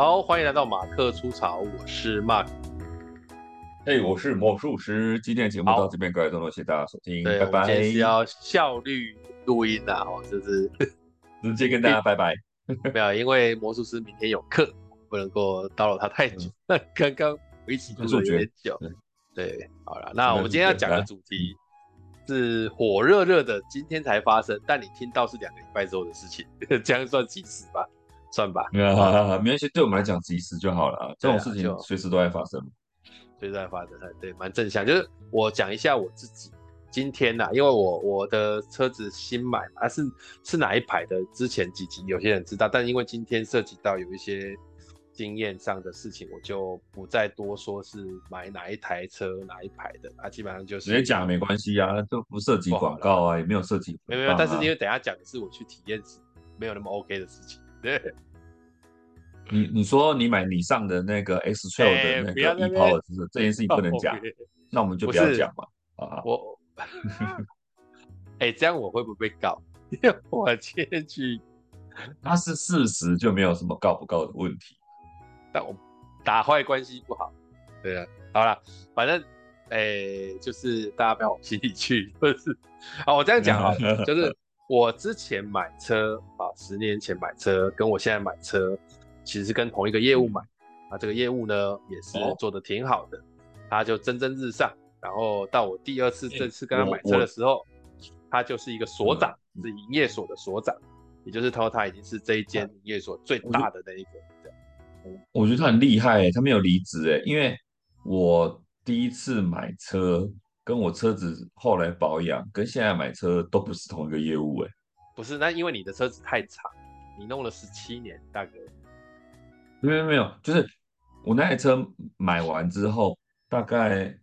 好，欢迎来到马克出草，我是 Mark。哎、hey，我是魔术师。今天的节目到这边告一段落，谢谢大家收听，拜拜。今天是要效率录音的哦，就是直接跟大家拜拜。没有，因为魔术师明天有课，不能够叨扰他太久。那刚刚我一起录了有点久。对，好了，那我们今天要讲的主题是火热热的，今天才发生，但你听到是两个礼拜之后的事情，这样算及时吧？算吧。没有，好好好，没关系，对我们来讲及时就好了啊。这种事情随时都在发生，随时在发生，对，蛮正向。就是我讲一下我自己今天呐、啊，因为我我的车子新买嘛，啊是是哪一排的？之前几集有些人知道，但因为今天涉及到有一些。经验上的事情，我就不再多说，是买哪一台车哪一排的啊，基本上就是直接讲没关系啊，就不涉及广告啊，也没有涉及、啊，没有没有，但是因为等下讲的是我去体验时没有那么 OK 的事情，对。你你说你买你上的那个 X Trail 的那个 e-Power 是这件事情不能讲，那我们就不要讲嘛啊。我，哎、欸，这样我会不会被告？因为我今天去，那是事实，就没有什么告不告的问题。但我打坏关系不好，对啊，好了，反正，哎、欸，就是大家不要往心里去，就是，啊，我这样讲啊，就是 我之前买车啊，十年前买车，跟我现在买车，其实是跟同一个业务买，啊，这个业务呢也是做的挺好的，哦、他就蒸蒸日上，然后到我第二次这次跟他买车的时候，他就是一个所长，是营业所的所长，也就是他说他已经是这一间营业所最大的那一个。我觉得他很厉害、欸，他没有离职哎，因为我第一次买车，跟我车子后来保养，跟现在买车都不是同一个业务哎、欸。不是，那因为你的车子太长，你弄了十七年，大哥。没有没有，就是我那台车买完之后，大概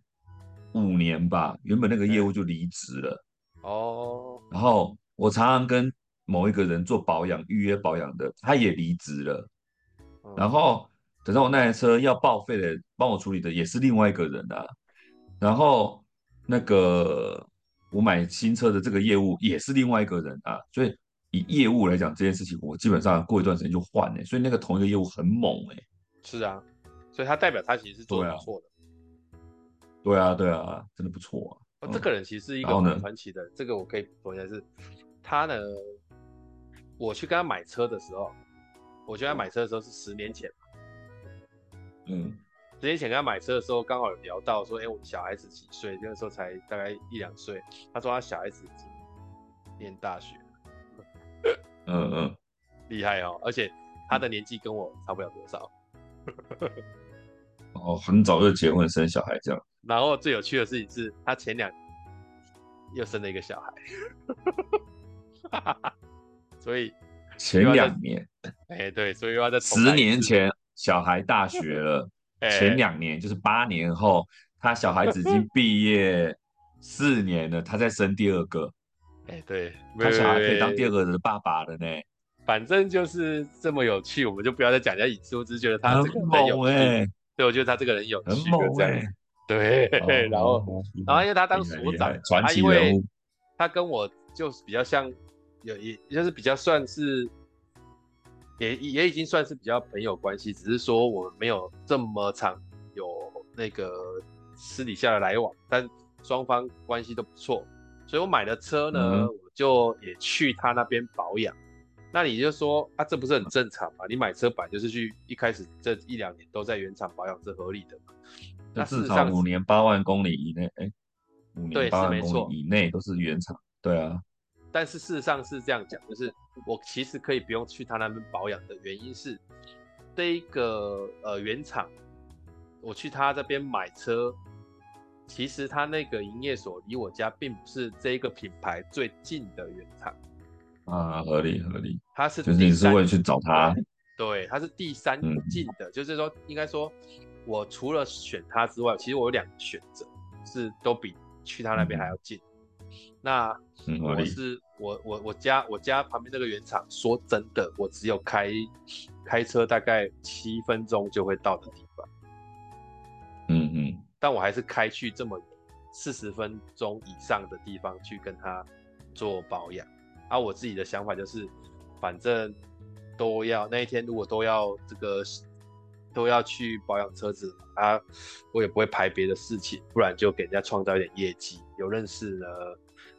五年吧，原本那个业务就离职了。哦。然后我常常跟某一个人做保养，预约保养的，他也离职了。然后等到我那台车要报废的，帮我处理的也是另外一个人啊。然后那个我买新车的这个业务也是另外一个人啊。所以以业务来讲，这件事情我基本上过一段时间就换了。所以那个同一个业务很猛哎、欸。是啊，所以他代表他其实是做的不错的。对啊，对啊，真的不错啊。哦，这个人其实是一个很传奇的。这个我可以说一下是，他呢，我去跟他买车的时候。我觉得他买车的时候是十年前，嗯，十年前跟他买车的时候，刚好有聊到说，哎、欸，我们小孩子几岁？那个时候才大概一两岁。他说他小孩子已经念大学了，嗯嗯，厉害哦！而且他的年纪跟我差不了多少，哦，很早就结婚生小孩这样。然后最有趣的事情是他前两又生了一个小孩，所以。前两年，哎、欸，对，所以要在十年前小孩大学了，欸、前两年就是八年后，他小孩子已经毕业四年了，他再生第二个，哎、欸，对，他小孩可以当第二个人的爸爸了呢。反正就是这么有趣，我们就不要再讲人家隐私，我只是觉得他这个很有趣，哎、欸，对，我觉得他这个人有趣，很猛哎、欸，对，哦、然后、哦，然后因为他当所长，传奇人物，他跟我就是比较像。有也就是比较算是，也也已经算是比较朋友关系，只是说我们没有这么长有那个私底下的来往，但双方关系都不错，所以我买了车呢，嗯、我就也去他那边保养。那你就说啊，这不是很正常吗？你买车本来就是去一开始这一两年都在原厂保养是合理的嘛？那至少五年八万公里以内，哎、欸，五年八万公里以内都是原厂，对啊。但是事实上是这样讲，就是我其实可以不用去他那边保养的原因是，这一个呃原厂，我去他这边买车，其实他那个营业所离我家并不是这一个品牌最近的原厂啊，合理合理，他是就是你是为了去找他，对，他是第三近的，嗯、就是说应该说，我除了选他之外，其实我有两个选择，是都比去他那边还要近。嗯那我是我我我家我家旁边那个原厂，说真的，我只有开开车大概七分钟就会到的地方。但我还是开去这么四十分钟以上的地方去跟他做保养。啊，我自己的想法就是，反正都要那一天如果都要这个都要去保养车子啊，我也不会排别的事情，不然就给人家创造一点业绩。有认识呢，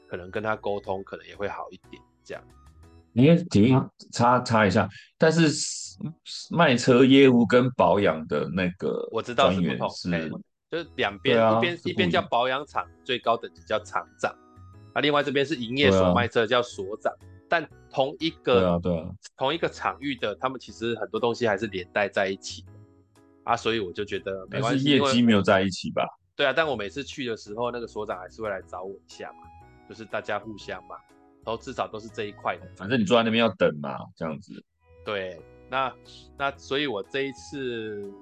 可能跟他沟通，可能也会好一点。这样，你也停插插一下，但是卖车业务跟保养的那个我知道是不同，是就是两边、啊，一边一边叫保养厂，最高等级叫厂长，啊，另外这边是营业所卖车叫所长。但同一个，对啊，对啊，同一个场域的，他们其实很多东西还是连带在一起的啊，所以我就觉得没关系，业绩没有在一起吧？对啊，但我每次去的时候，那个所长还是会来找我一下嘛，就是大家互相嘛，然后至少都是这一块的。反正你坐在那边要等嘛，这样子。对，那那所以，我这一次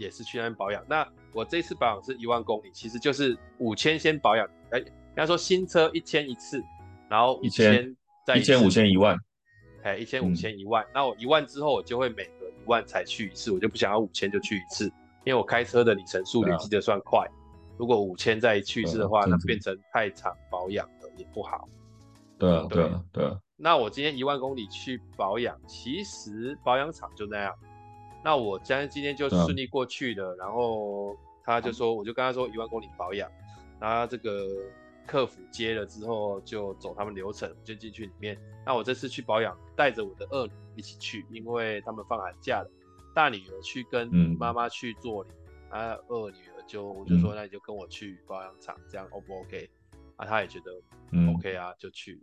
也是去那边保养。那我这次保养是一万公里，其实就是五千先保养。哎，人家说新车一千一次，然后一千再。一千五千一万，哎，一千五千一万，那我一万之后，我就会每隔一万才去一次，我就不想要五千就去一次，因为我开车的里程数累积的算快，如果五千再去一次的话，那变成太长保养了也不好。对啊，对啊，对啊。那我今天一万公里去保养，其实保养厂就那样。那我今天今天就顺利过去了，然后他就说，我就跟他说一万公里保养，然后这个。客服接了之后就走他们流程，就进去里面。那我这次去保养，带着我的二女一起去，因为他们放寒假了。大女儿去跟妈妈去做啊，二女儿就我就说，那你就跟我去保养厂，这样 O 不 OK？啊，他也觉得 OK 啊，嗯，就去了。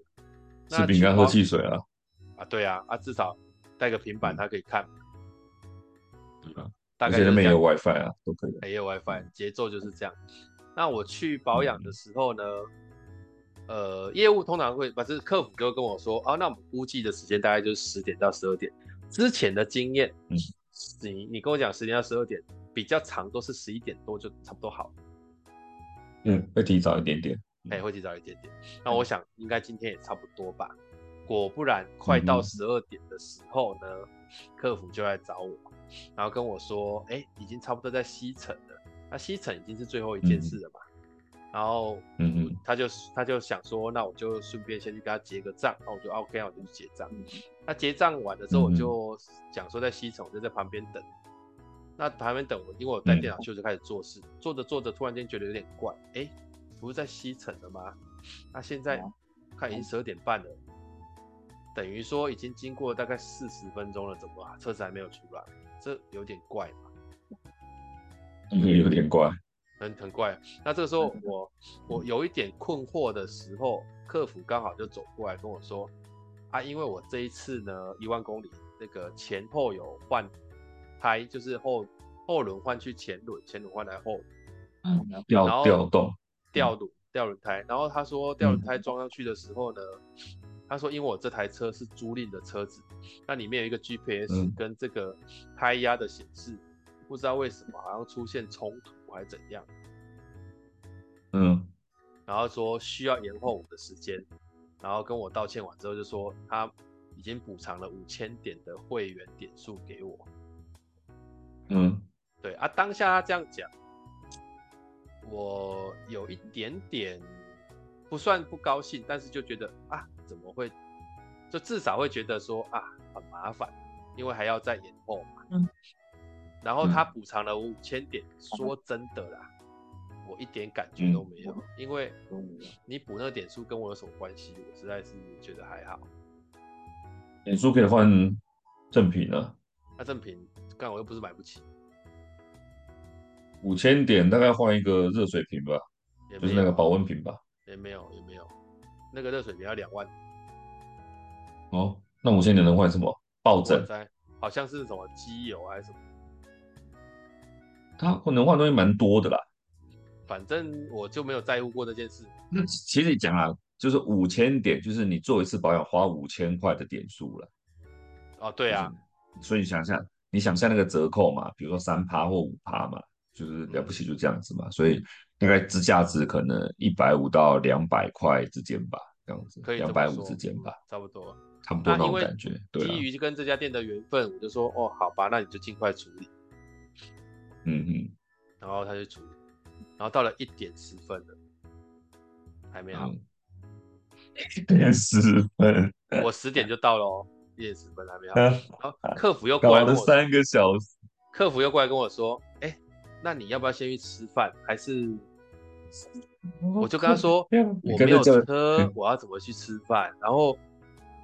吃饼干喝汽水啊？啊，对啊，啊，至少带个平板，他可以看。对啊，大概没有 WiFi 啊，都可以。没有 WiFi，节奏就是这样。那我去保养的时候呢，呃，业务通常会，不是客服就会跟我说，啊，那我们估计的时间大概就是十点到十二点。之前的经验，嗯，你你跟我讲十点到十二点，比较长都是十一点多就差不多好。嗯，会提早一点点。哎，会提早一点点。那我想应该今天也差不多吧。果不然，快到十二点的时候呢，嗯，客服就来找我，然后跟我说，哎，已经差不多在西城了。那西城已经是最后一件事了嘛，嗯、然后，嗯嗯，他就他就想说，那我就顺便先去跟他结个账，那我就 OK，我就去结账。那结账完了之后，我就讲说在西城，我就在旁边等。那旁边等我，因为我带电脑去，就开始做事。做着做着，突然间觉得有点怪，哎，不是在西城了吗？那现在看已经十二点半了，等于说已经经过大概四十分钟了，怎么车子还没有出来？这有点怪嘛。嗯，有点怪，很很怪。那这个时候我我有一点困惑的时候，客服刚好就走过来跟我说，啊，因为我这一次呢一万公里那个前后有换胎，就是后后轮换去前轮，前轮换来后轮，嗯，调调动调轮调轮胎。然后他说调轮胎装上去的时候呢，嗯，他说因为我这台车是租赁的车子，那里面有一个 GPS 跟这个胎压的显示。不知道为什么好像出现冲突还是怎样，嗯，然后说需要延后我的时间，然后跟我道歉完之后就说他已经补偿了五千点的会员点数给我，嗯，对啊，当下他这样讲，我有一点点不算不高兴，但是就觉得啊怎么会，就至少会觉得说啊很麻烦，因为还要再延后嘛，嗯。然后他补偿了五千点，嗯，说真的啦，我一点感觉都没有，嗯，因为你补那个点数跟我有什么关系？我实在是觉得还好。点数可以换赠品啊？那赠品，干我又不是买不起。五千点大概换一个热水瓶吧，就是那个保温瓶吧。也没有，也没有，那个热水瓶要两万。哦，那五千点能换什么？抱枕？好像是什么机油还是什么？他能换东西蛮多的啦，反正我就没有在乎过这件事。那其实讲啊，就是五千点，就是你做一次保养花五千块的点数了。哦，对啊，就是、所以你想象，你想象那个折扣嘛，比如说三趴或五趴嘛，就是了不起就这样子嘛。嗯、所以大概支架值可能一百五到两百块之间吧，这样子，两百五之间吧，差不多，差不多那种感觉。对，基于跟这家店的缘分，我就说哦，好吧，那你就尽快处理。嗯嗯，然后他就处理，然后到了一点十分了，还没好。一点十分，我十点就到了哦，一点十分还没好。然后客服又过来了三个小时，客服又过来跟我说，哎、欸，那你要不要先去吃饭？还是？我就跟他说，我没有车，我要怎么去吃饭？然后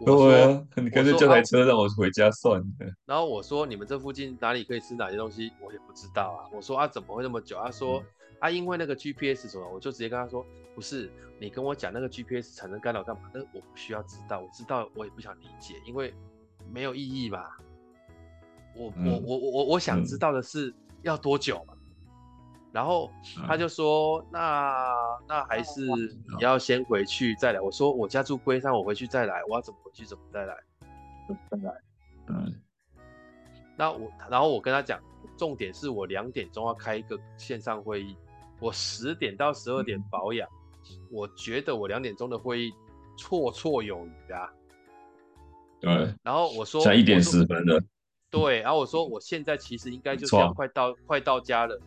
我说，啊、你干脆叫台车让我回家算了。然后我说，你们这附近哪里可以吃哪些东西？我也不知道啊。我说啊，怎么会那么久？他说、嗯、啊，因为那个 GPS 什么，我就直接跟他说，不是，你跟我讲那个 GPS 产生干扰干嘛？那我不需要知道，我知道我也不想理解，因为没有意义吧。我、嗯、我我我我我想知道的是要多久嘛。然后他就说：“嗯、那那还是你要先回去再来。”我说：“我家住龟山，我回去再来。我要怎么回去？怎么再来？再来。”嗯。那我然后我跟他讲，重点是我两点钟要开一个线上会议，我十点到十二点保养。嗯、我觉得我两点钟的会议绰绰有余啊。对。然后我说：“才一点十分了。”对。然后我说：“我现在其实应该就是要快到快到家了。”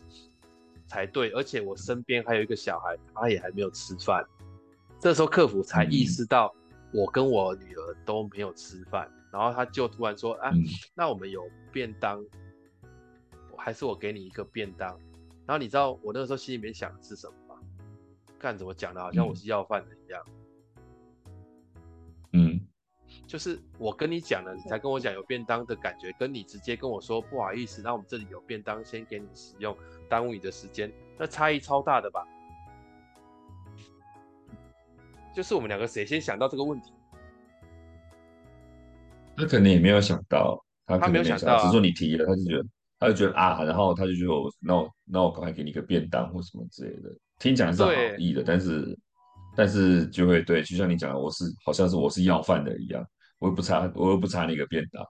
才对，而且我身边还有一个小孩，他也还没有吃饭。这时候客服才意识到我跟我女儿都没有吃饭，然后他就突然说：“啊，那我们有便当，还是我给你一个便当？”然后你知道我那个时候心里面想的是什么吗？干怎么讲的，好像我是要饭的一样。嗯，就是我跟你讲了，你才跟我讲有便当的感觉，跟你直接跟我说不好意思，那我们这里有便当，先给你使用。耽误你的时间，那差异超大的吧？就是我们两个谁先想到这个问题？他可能也没有想到，他他没有想到，只是说你提了，他就觉得，他就觉得啊，然后他就觉得我，那我那我赶快给你个便当或什么之类的，听起来是好意的，但是但是就会对，就像你讲的，我是好像是我是要饭的一样，我又不差，我又不差那个便当，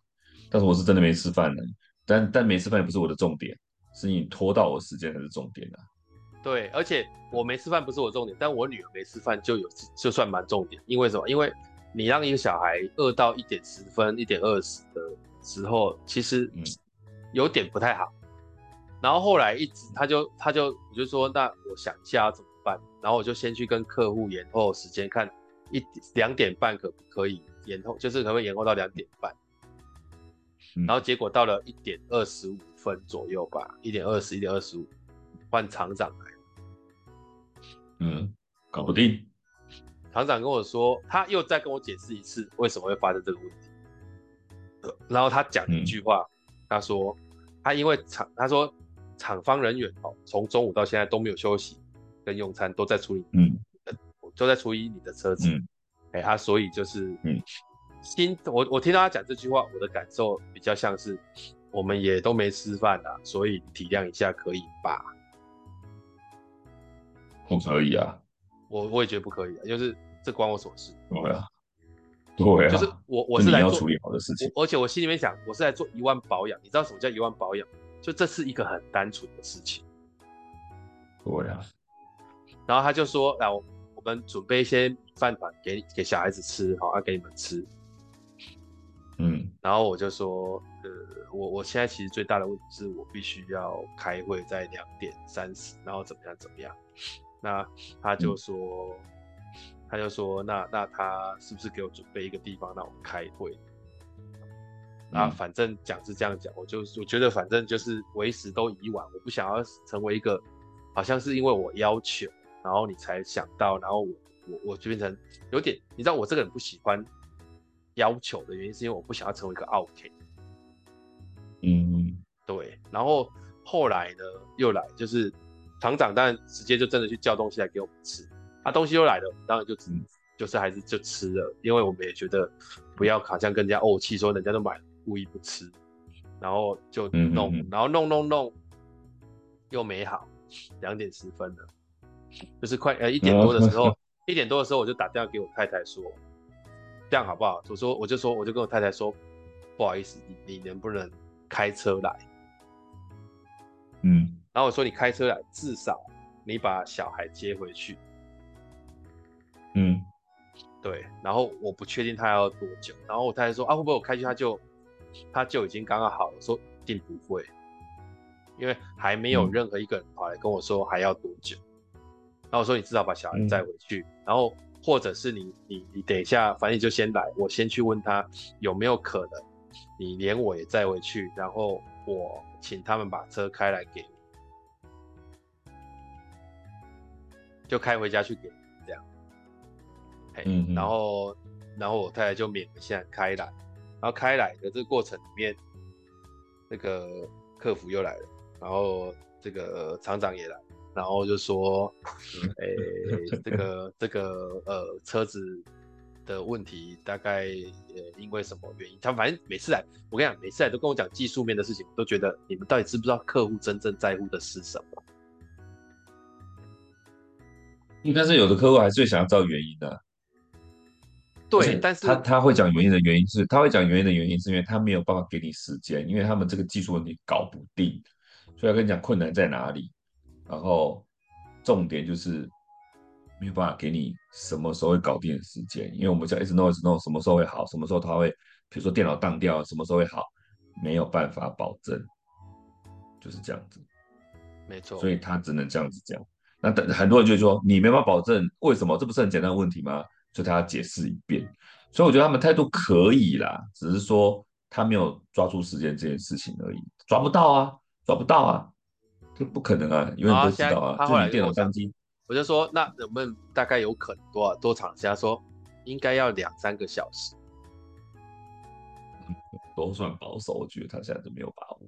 但是我是真的没吃饭的，但但没吃饭也不是我的重点。是你拖到我时间才是重点啊！对，而且我没吃饭不是我重点，但我女儿没吃饭就有就算蛮重点。因为什么？因为你让一个小孩饿到一点十分、一点二十的时候，其实 有点不太好。然后后来一直他就他就我就说，那我想一下要怎么办？然后我就先去跟客户延后时间，看一两点半可不可以延后，就是可不可以延后到两点半。然后结果到了一点二十五分左右吧，一点二十，一点二十五，换厂长来。嗯，搞不定。厂长跟我说，他又再跟我解释一次为什么会发生这个问题。然后他讲一句话，嗯、他说他因为厂，他说厂方人员哦，从中午到现在都没有休息跟用餐，都在处理，嗯，都在处理你的车子。嗯，哎，他所以就是，嗯。心，我我听到他讲这句话，我的感受比较像是，我们也都没吃饭啊，所以体谅一下可以吧？不可以啊，我我也觉得不可以啊，就是这关我什么事？对啊，对啊，就是我我是来做处理好的事情，而且我心里面想，我是来做一万保养，你知道什么叫一万保养？就这是一个很单纯的事情。对啊，然后他就说，来，我们准备一些饭团给给小孩子吃，好，要给你们吃。嗯，然后我就说，呃，我我现在其实最大的问题是我必须要开会在两点三十，然后怎么样怎么样？那他就说，嗯、他就说，那那他是不是给我准备一个地方让我开会？啊，反正讲是这样讲，我就我觉得反正就是为时都已晚，我不想要成为一个好像是因为我要求，然后你才想到，然后我我我就变成有点，你知道我这个人不喜欢。要求的原因是因为我不想要成为一个 OK。嗯，对。然后后来呢，又来就是厂长，当然直接就真的去叫东西来给我们吃。啊，东西又来了，当然就只、嗯、就是还是就吃了，因为我们也觉得不要好像跟人家怄气，说人家都买了故意不吃，然后就弄，嗯嗯嗯然后弄弄弄又没好，两点十分了，就是快呃一点多的时候，一点多的时候我就打电话给我太太说。这样好不好？我说，我就说，我就跟我太太说，不好意思，你你能不能开车来？嗯，然后我说你开车来，至少你把小孩接回去。嗯，对。然后我不确定他要多久。然后我太太说啊，会不会我开去他就他就已经刚刚好了？我说一定不会，因为还没有任何一个人跑来跟我说还要多久。嗯、然后我说你至少把小孩载回去，嗯、然后。或者是你你你等一下，反正你就先来，我先去问他有没有可能，你连我也载回去，然后我请他们把车开来给你，就开回家去给这样。嘿，嗯、然后然后我太太就勉为其难开来，然后开来的这个过程里面，那个客服又来了，然后这个厂长也来，然后就说，哎、欸，这个这个呃车子。的问题大概呃因为什么原因？他反正每次来，我跟你讲，每次来都跟我讲技术面的事情，我都觉得你们到底知不知道客户真正在乎的是什么？应该是有的客户还是会想要知道原因的、啊。对，但是他他会讲原因的原因是，他会讲原因的原因是因为他没有办法给你时间，因为他们这个技术问题搞不定，所以要跟你讲困难在哪里，然后重点就是。没有办法给你什么时候会搞定的时间，因为我们叫一直 know 一直 know 什么时候会好，什么时候它会，比如说电脑当掉，什么时候会好，没有办法保证，就是这样子。没错，所以他只能这样子讲。那等很多人就会说你没办法保证，为什么？这不是很简单的问题吗？所以他要解释一遍。所以我觉得他们态度可以啦，只是说他没有抓住时间这件事情而已，抓不到啊，抓不到啊，这不可能啊，永远都知道啊，就你电脑当机。我就说，那我们大概有可能多少多长时间？说应该要两三个小时，都算保守。我觉得他现在都没有把握。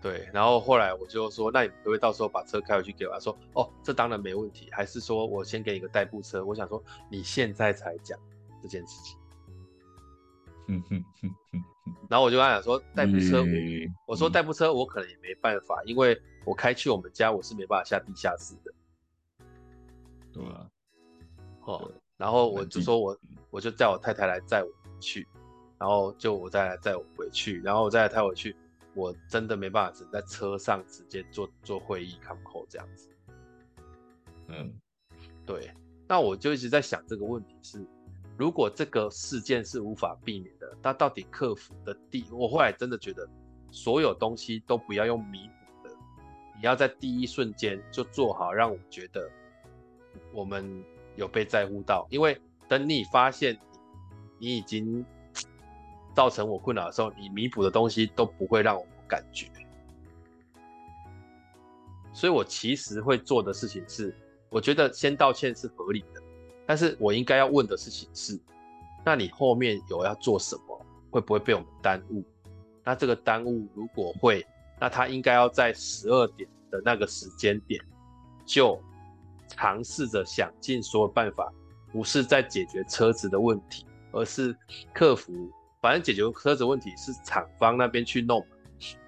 对，然后后来我就说，那你可不可以到时候把车开回去给我？他说，哦，这当然没问题。还是说我先给你个代步车？我想说，你现在才讲这件事情。然后我就跟他讲说，代步车，我说代步车我可能也没办法，因为我开去我们家我是没办法下地下室的。对啊，哦，然后我就说我我就叫我太太来载我去，然后就我再来载我回去，然后我再来带回去，我真的没办法只在车上直接做做会议 come call 这样子。嗯，对，那我就一直在想这个问题是。如果这个事件是无法避免的，那到底克服的第，我后来真的觉得，所有东西都不要用弥补的，你要在第一瞬间就做好，让我觉得我们有被在乎到。因为等你发现你已经造成我困扰的时候，你弥补的东西都不会让我感觉。所以我其实会做的事情是，我觉得先道歉是合理的。但是我应该要问的事情是，那你后面有要做什么？会不会被我们耽误？那这个耽误如果会，那他应该要在十二点的那个时间点，就尝试着想尽所有办法，不是在解决车子的问题，而是客服。反正解决车子问题是厂方那边去弄，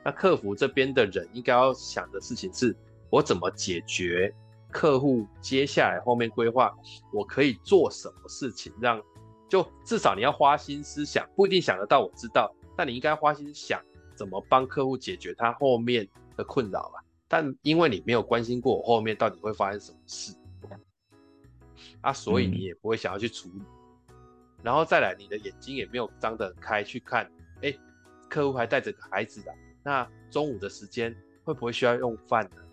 那客服这边的人应该要想的事情是，我怎么解决？客户接下来后面规划，我可以做什么事情让，就至少你要花心思想，不一定想得到，我知道，但你应该花心思想怎么帮客户解决他后面的困扰吧。但因为你没有关心过我后面到底会发生什么事，啊，所以你也不会想要去处理。嗯、然后再来，你的眼睛也没有张得很开去看，哎，客户还带着个孩子的，那中午的时间会不会需要用饭呢？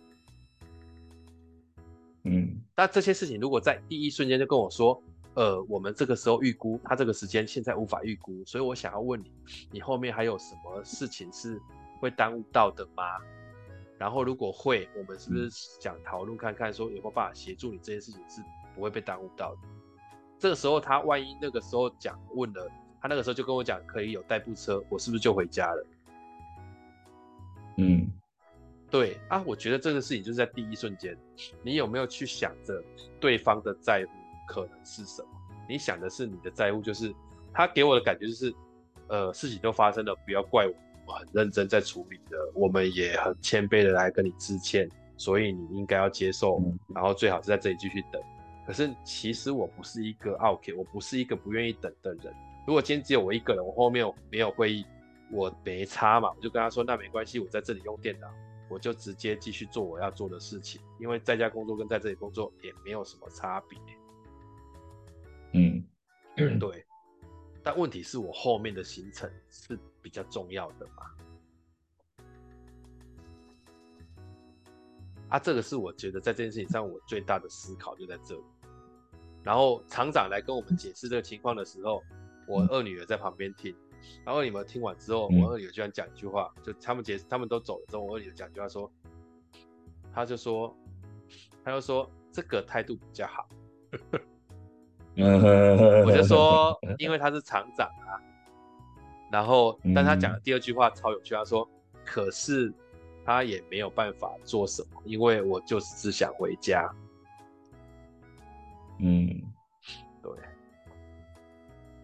嗯，那这些事情如果在第一瞬间就跟我说，呃，我们这个时候预估，他这个时间现在无法预估，所以我想要问你，你后面还有什么事情是会耽误到的吗？然后如果会，我们是不是想讨论看看，说有没有办法协助你这件事情是不会被耽误到的？这个时候他万一那个时候讲问了，他那个时候就跟我讲可以有代步车，我是不是就回家了？嗯。对啊，我觉得这个事情就是在第一瞬间，你有没有去想着对方的在乎可能是什么？你想的是你的在乎，就是他给我的感觉就是，呃，事情都发生了，不要怪我，我很认真在处理的，我们也很谦卑的来跟你致歉，所以你应该要接受，然后最好是在这里继续等。可是其实我不是一个 OK，我不是一个不愿意等的人。如果今天只有我一个人，我后面没有会议，我没差嘛，我就跟他说，那没关系，我在这里用电脑。我就直接继续做我要做的事情，因为在家工作跟在这里工作也没有什么差别。嗯，对。但问题是我后面的行程是比较重要的嘛？啊，这个是我觉得在这件事情上我最大的思考就在这里。然后厂长来跟我们解释这个情况的时候，我二女儿在旁边听，然后二女儿听完之后，我二女儿居然讲一句话，就他们结他们都走了之后，我二女儿讲一句话说，他就说，他就说这个态度比较好。我就说，因为他是厂长啊。然后，但他讲的第二句话超有趣，他说，可是他也没有办法做什么，因为我就是只想回家。嗯，对。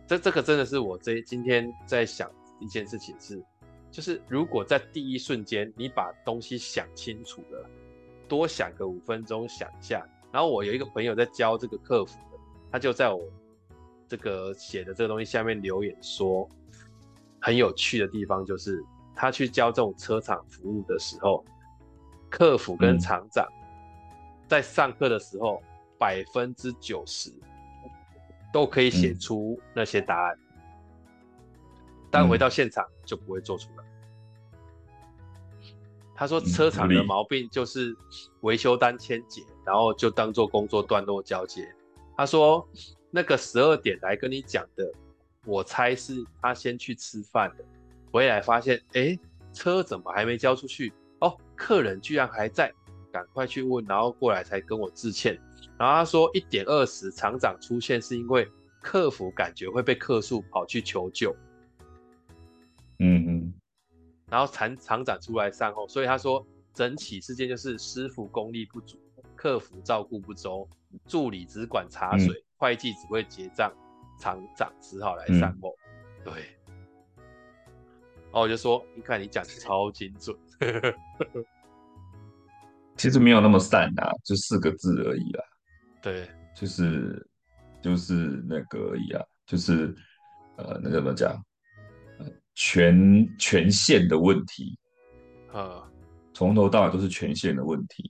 这这个真的是我这今天在想一件事情是，就是如果在第一瞬间你把东西想清楚了，多想个五分钟想一下。然后我有一个朋友在教这个客服的，他就在我这个写的这个东西下面留言说，很有趣的地方就是他去教这种车厂服务的时候，客服跟厂长在上课的时候百分之九十都可以写出那些答案，但回到现场就不会做出来。他说车厂的毛病就是维修单签结，然后就当做工作段落交接。他说那个十二点来跟你讲的，我猜是他先去吃饭的，回来发现哎，车怎么还没交出去？哦，客人居然还在，赶快去问，然后过来才跟我致歉。然后他说一点二十厂长出现是因为客服感觉会被客诉，跑去求救。嗯嗯。然后厂厂长出来善后，所以他说整起事件就是师傅功力不足，客服照顾不周，助理只管茶水，嗯、会计只会结账，厂长只好来善后。嗯、对，然后我就说，你看你讲的超精准，其实没有那么散啊，就四个字而已啦。对，就是就是那个而已啊，就是呃，那怎么讲？权权限的问题，啊，从头到尾都是权限的问题，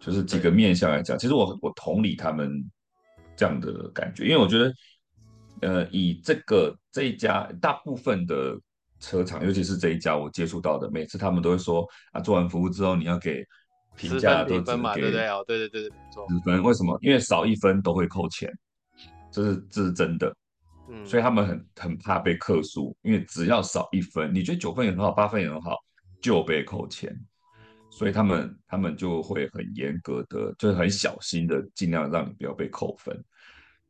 就是几个面向来讲，其实我我同理他们这样的感觉，因为我觉得，呃，以这个这一家大部分的车厂，尤其是这一家我接触到的，每次他们都会说啊，做完服务之后你要给评价都只给，对对哦，对对对对，没错，十分，为什么？因为少一分都会扣钱，这是这是真的。所以他们很很怕被客诉，因为只要少一分，你觉得九分也很好，八分也很好，就被扣钱。所以他们他们就会很严格的，就是很小心的，尽量让你不要被扣分。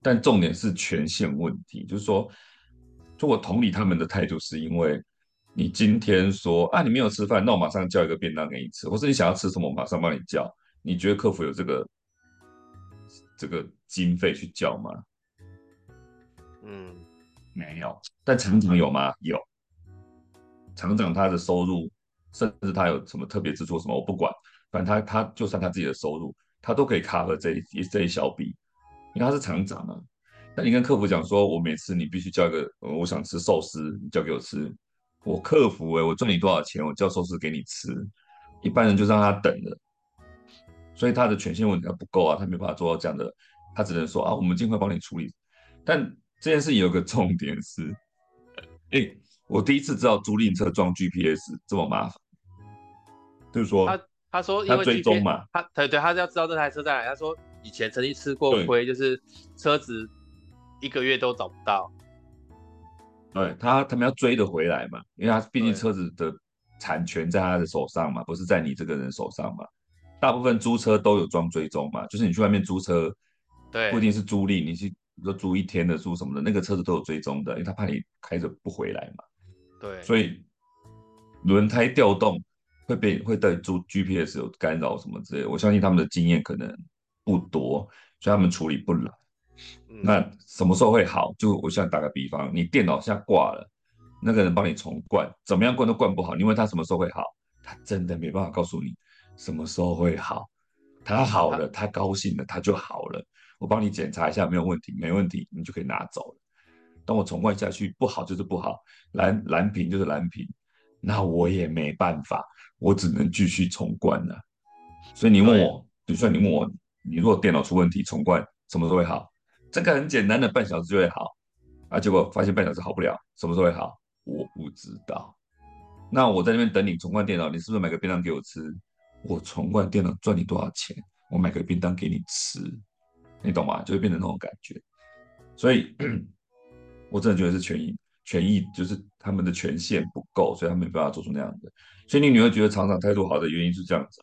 但重点是权限问题，就是说，就我同理他们的态度，是因为你今天说啊，你没有吃饭，那我马上叫一个便当给你吃，或是你想要吃什么，我马上帮你叫。你觉得客服有这个这个经费去叫吗？嗯，没有，但厂长有吗？有，厂长他的收入，甚至他有什么特别支出什么，我不管，反正他他就算他自己的收入，他都可以 cover 这一这一小笔，因为他是厂长啊。那你跟客服讲说，我每次你必须叫一个，呃，我想吃寿司，你叫给我吃，我客服哎，我赚你多少钱，我叫寿司给你吃，一般人就让他等了，所以他的权限问题他不够啊，他没办法做到这样的，他只能说啊，我们尽快帮你处理，但。这件事有个重点是，哎、欸，我第一次知道租赁车装 GPS 这么麻烦，就是说他他说因为追踪嘛，他对对，他是要知道这台车在哪。他说以前曾经吃过亏，就是车子一个月都找不到。对他，他们要追得回来嘛，因为他毕竟车子的产权在他的手上嘛，不是在你这个人手上嘛。大部分租车都有装追踪嘛，就是你去外面租车，对，不一定是租赁，你去。比如说租一天的租什么的，那个车子都有追踪的，因为他怕你开着不回来嘛。对，所以轮胎调动会被会对租 GPS 有干扰什么之类的。我相信他们的经验可能不多，所以他们处理不来。嗯、那什么时候会好？就我现在打个比方，你电脑现在挂了，那个人帮你重灌，怎么样灌都灌不好，你问他什么时候会好？他真的没办法告诉你什么时候会好。他好了，他高兴了，他就好了。我帮你检查一下，没有问题，没问题，你就可以拿走了。当我重灌下去，不好就是不好，蓝蓝屏就是蓝屏，那我也没办法，我只能继续重灌了。所以你问我，比如说你问我，你如果电脑出问题，重灌什么时候会好？这个很简单的，半小时就会好。啊，结果发现半小时好不了，什么时候会好？我不知道。那我在那边等你重灌电脑，你是不是买个便当给我吃？我重灌电脑赚你多少钱？我买个便当给你吃。你懂吗？就会变成那种感觉，所以，我真的觉得是权益权益就是他们的权限不够，所以他没办法做出那样的。所以你女儿觉得厂长态度好的原因是这样子，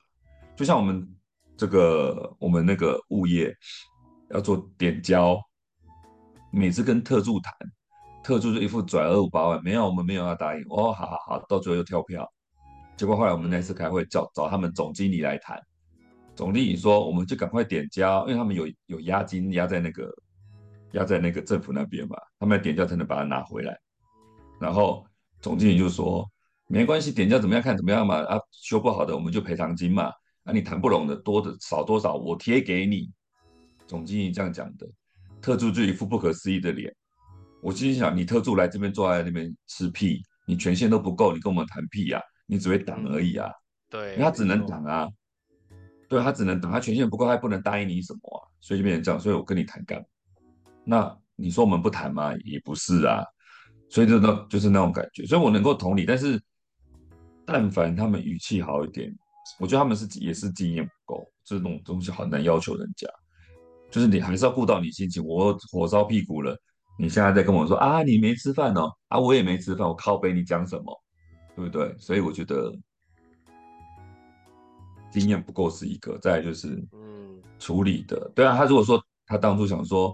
就像我们这个我们那个物业要做点交，每次跟特助谈，特助就一副拽二五八万，没有，我们没有要答应。哦，好好好，到最后又跳票。结果后来我们那次开会找找他们总经理来谈，总经理说我们就赶快点交，因为他们有有押金押在那个押在那个政府那边嘛，他们要点交才能把它拿回来。然后总经理就说。没关系，点交怎么样看怎么样嘛啊，修不好的我们就赔偿金嘛啊，你谈不拢的多的少多少我贴给你。总经理这样讲的，特助就一副不可思议的脸。我心想，你特助来这边坐在那边吃屁，你权限都不够，你跟我们谈屁呀、啊？你只会挡而已啊。对，他只能挡啊。对，他只能挡，他权限不够，他不能答应你什么啊，所以就变成这样。所以我跟你谈干嘛？那你说我们不谈吗？也不是啊。所以就那就是那种感觉，所以我能够同理，但是。但凡他们语气好一点，我觉得他们是也是经验不够，这种东西好难要求人家。就是你还是要顾到你心情，我火烧屁股了，你现在在跟我说啊，你没吃饭哦，啊，我也没吃饭，我靠背，你讲什么，对不对？所以我觉得经验不够是一个，再来就是嗯，处理的，对啊，他如果说他当初想说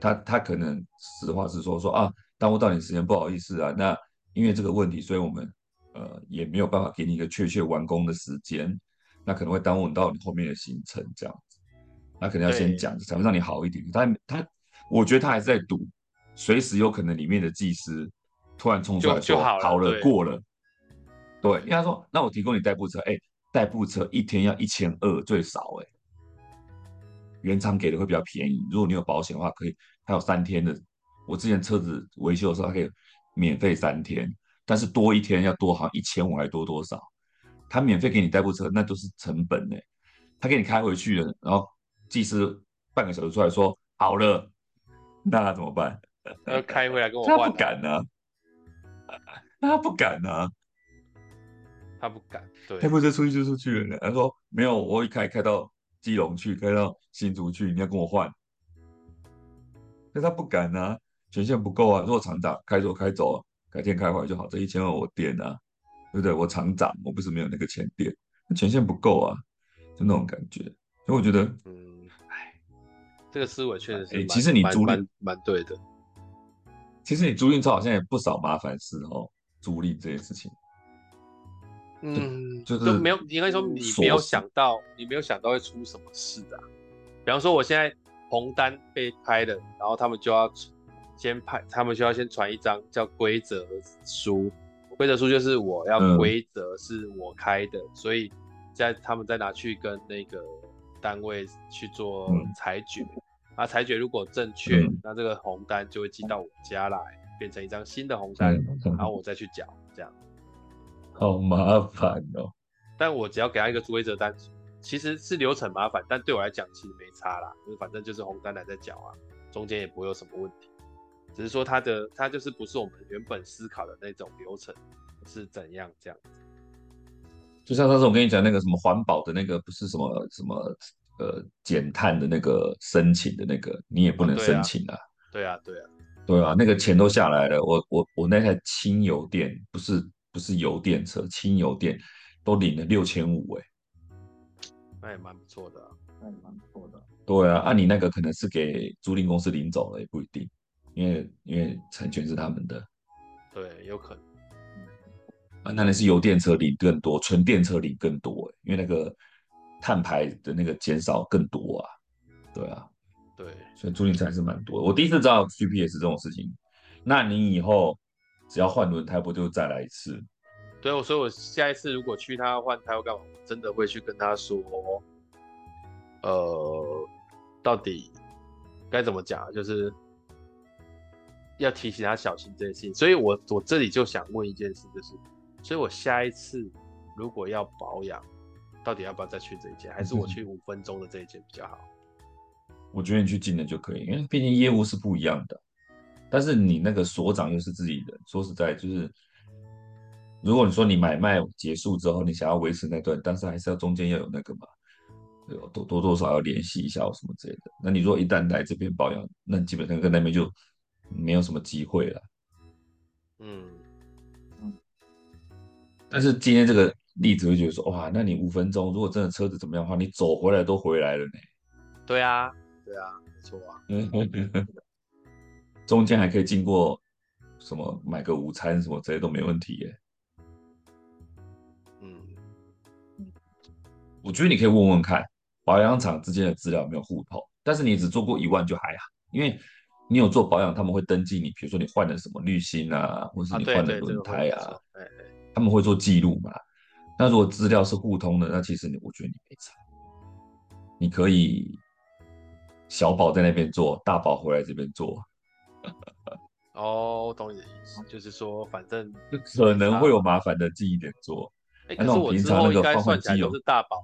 他他可能实话实说说啊，耽误到你时间，不好意思啊，那因为这个问题，所以我们。呃，也没有办法给你一个确切完工的时间，那可能会耽误到你后面的行程这样子。那可能要先讲，才会让你好一点。他他，我觉得他还是在赌，随时有可能里面的技师突然冲出来说好了，过了。对，因为他说，那我提供你代步车，哎，代步车一天要一千二最少，哎，原厂给的会比较便宜。如果你有保险的话，可以，还有三天的。我之前车子维修的时候，还可以免费三天。但是多一天要多好像一千五还多多少？他免费给你代步车，那都是成本呢。他给你开回去了，然后技师半个小时出来说好了，那他怎么办？他开回来跟我换？他不敢呢、啊，那他不敢呢、啊，他不敢。对，代步车出去就出去了。他说没有，我一开开到基隆去，开到新竹去，你要跟我换。那他不敢呢、啊，权限不够啊。如果厂长开走开走。改天开回来就好，这一千二我垫啊，对不对？我厂长，我不是没有那个钱垫，那权限不够啊，就那种感觉。所以我觉得，这个思维确实是，哎，其实你租赁蛮对的。其实你租赁车好像也不少麻烦事哦，租赁这些事情。嗯，就是没有，应该说你没有想到，你没有想到会出什么事啊。比方说，我现在红单被拍了，然后他们就要。先拍他们就要先传一张叫规则书，规则书就是我要规则是我开的，嗯、所以在他们再拿去跟那个单位去做裁决，嗯、啊裁决如果正确，嗯、那这个红单就会寄到我家来，变成一张新的红单，嗯、然后我再去缴，这样。好麻烦哦。但我只要给他一个规则单，其实是流程麻烦，但对我来讲其实没差啦，就是反正就是红单来再缴啊，中间也不会有什么问题。只是说他的他就是不是我们原本思考的那种流程是怎样这样子，就像上次我跟你讲那个什么环保的那个不是什么什么呃减碳的那个申请的那个你也不能申请啊，对啊对啊对啊，那个钱都下来了，我我我那台轻油电不是不是油电车轻油电都领了六千五哎，那也蛮不错的，那也蛮不错的，对啊，按、啊、你那个可能是给租赁公司领走了也不一定。因为因为产权是他们的，对，有可能。啊，那你是油电车领更多，纯电车领更多，因为那个碳排的那个减少更多啊。对啊，对，所以租赁车还是蛮多的。我第一次知道 GPS 这种事情，那你以后只要换轮胎，不就再来一次？对，我所以我下一次如果去他换胎，要干嘛？真的会去跟他说，呃，到底该怎么讲？就是。要提醒他小心这件事情，所以我我这里就想问一件事，就是，所以我下一次如果要保养，到底要不要再去这一间，还是我去五分钟的这一间比较好？我觉得你去近的就可以，因为毕竟业务是不一样的。但是你那个所长又是自己人，说实在，就是如果你说你买卖结束之后，你想要维持那段，但是还是要中间要有那个嘛，有多多多少要联系一下或什么之类的。那你如果一旦来这边保养，那基本上跟那边就。没有什么机会了，嗯嗯。但是今天这个例子会觉得说，哇，那你五分钟如果真的车子怎么样的话，你走回来都回来了呢。对啊，对啊，没错啊。嗯，中间还可以经过什么买个午餐什么这些都没问题耶。嗯，我觉得你可以问问看保养厂之间的资料有没有互通，但是你只做过一万就还好，因为你有做保养，他们会登记你，比如说你换了什么滤芯啊，或者是你换了轮胎啊，他们会做记录嘛。那如果资料是互通的，那其实你我觉得你没差，你可以小宝在那边做，大宝回来这边做。哦，我懂你的意思，就是说反正可能会有麻烦的近一点做。哎、欸，可是我之后应该算起来都是大宝。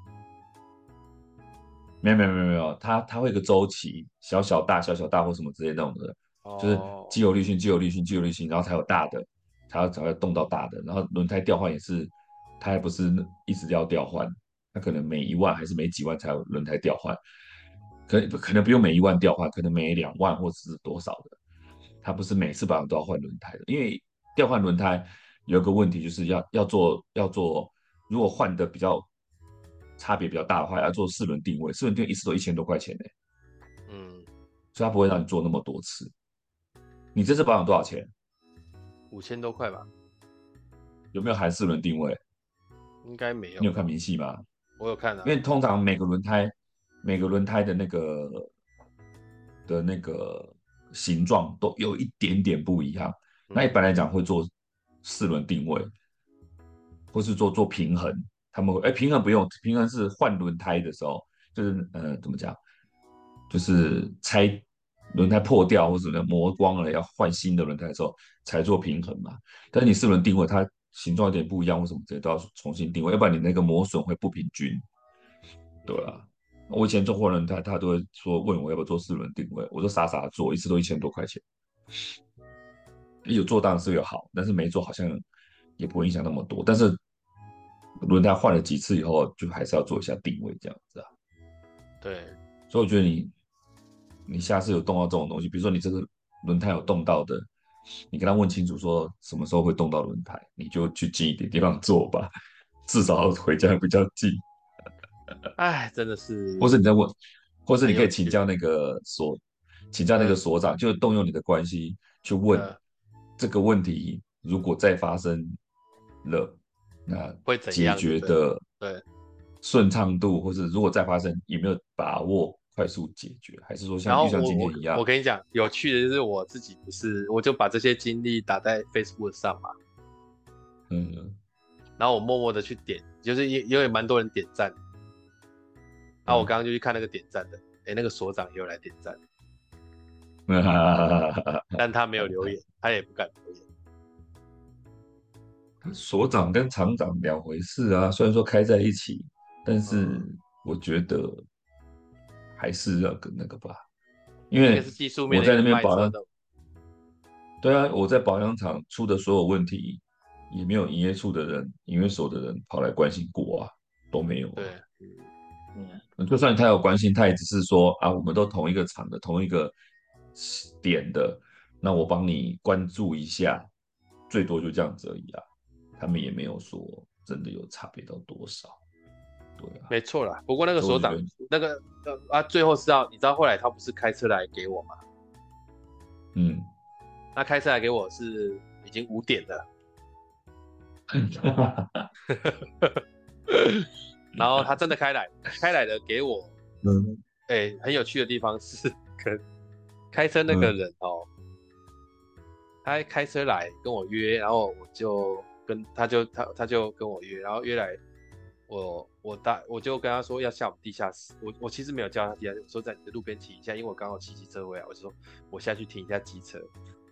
没有没有没有没有，它它会有个周期，小小大小小大或什么之类那种的，哦、就是机油滤芯机油滤芯机油滤芯，然后才有大的，才要才会动到大的，然后轮胎调换也是。它还不是一直要调换，它可能每一万还是每几万才有轮胎调换，可可能不用每一万调换，可能每两万或者是多少的，它不是每次保养都要换轮胎的，因为调换轮胎有一个问题就是要要做要做，如果换的比较差别比较大的话，要做四轮定位，四轮定位一次都一千多块钱呢，嗯，所以它不会让你做那么多次。你这次保养多少钱？五千多块吧。有没有含四轮定位？应该没有。你有看明细吗？我有看啊。因为通常每个轮胎，每个轮胎的那个的那个形状都有一点点不一样。嗯、那一般来讲会做四轮定位，或是做做平衡。他们会哎、欸，平衡不用，平衡是换轮胎的时候，就是呃怎么讲，就是拆轮胎破掉或者磨光了要换新的轮胎的时候才做平衡嘛。但是你四轮定位它。形状有点不一样，或什么这些都要重新定位，要不然你那个磨损会不平均。对啊，我以前做货轮胎，他都会说问我要不要做四轮定位，我说傻傻的做，一次都一千多块钱。有做当然是有好，但是没做好像也不会影响那么多。但是轮胎换了几次以后，就还是要做一下定位这样子啊。对，所以我觉得你你下次有动到这种东西，比如说你这个轮胎有动到的。你跟他问清楚，说什么时候会动到轮胎，你就去近一点地方坐吧，至少回家比较近。哎，真的是。或是你在问，或是你可以请教那个所，请教那个所长，就动用你的关系去问这个问题，如果再发生了，那会怎样解决的对顺畅度，或是如果再发生有没有把握？快速解决，还是说像就像今天一样？我，我跟你讲，有趣的就是我自己不是，我就把这些经历打在 Facebook 上嘛。嗯，然后我默默的去点，就是也也有蛮多人点赞。然后我刚刚就去看那个点赞的，哎、嗯，那个所长也有来点赞。但他没有留言，他也不敢留言。所长跟厂长两回事啊，虽然说开在一起，但是我觉得。还是要跟那个吧，因为我在那边保养，对啊，我在保养厂出的所有问题，也没有营业处的人、营业所的人跑来关心过啊，都没有。对，嗯，就算他有关心，他也只是说啊，我们都同一个厂的、同一个点的，那我帮你关注一下，最多就这样子而已啊，他们也没有说真的有差别到多少。啊、没错啦，不过那个所长，那个啊，最后是要你知道后来他不是开车来给我吗？嗯，那开车来给我是已经五点了，然后他真的开来，开来了给我，嗯，哎、欸，很有趣的地方是跟开车那个人哦，嗯、他开车来跟我约，然后我就跟他就他他就跟我约，然后约来。我我大我就跟他说要下我们地下室，我我其实没有叫他地下室，我说在你的路边停一下，因为我刚好骑机车回来，我就说我下去停一下机车。